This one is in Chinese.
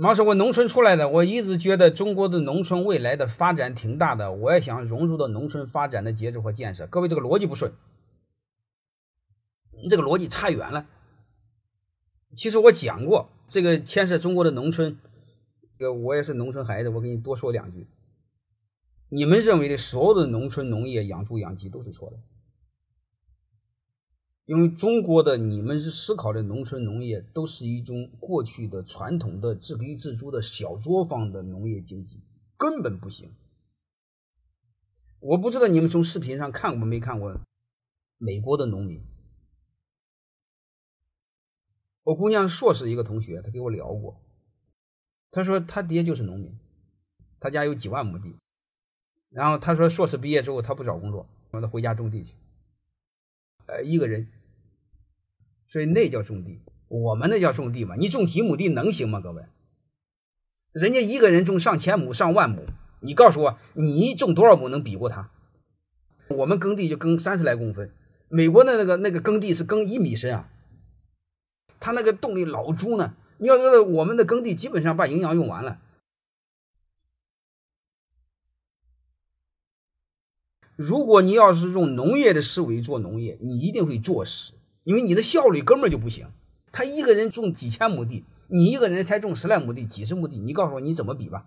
马是我农村出来的，我一直觉得中国的农村未来的发展挺大的，我也想融入到农村发展的节奏和建设。各位，这个逻辑不顺，你这个逻辑差远了。其实我讲过，这个牵涉中国的农村，这个我也是农村孩子，我给你多说两句。你们认为的所有的农村农业养猪养鸡都是错的。因为中国的你们是思考的农村农业，都是一种过去的传统的自给自足的小作坊的农业经济，根本不行。我不知道你们从视频上看过没看过美国的农民。我姑娘硕士一个同学，他给我聊过，他说他爹就是农民，他家有几万亩地，然后他说硕士毕业之后他不找工作，让他回家种地去，呃，一个人。所以那叫种地，我们那叫种地嘛？你种几亩地能行吗？各位，人家一个人种上千亩、上万亩，你告诉我，你种多少亩能比过他？我们耕地就耕三十来公分，美国的那个那个耕地是耕一米深啊，他那个洞里老猪呢。你要知道，我们的耕地基本上把营养用完了。如果你要是用农业的思维做农业，你一定会作死。因为你的效率根本就不行，他一个人种几千亩地，你一个人才种十来亩地、几十亩地，你告诉我你怎么比吧？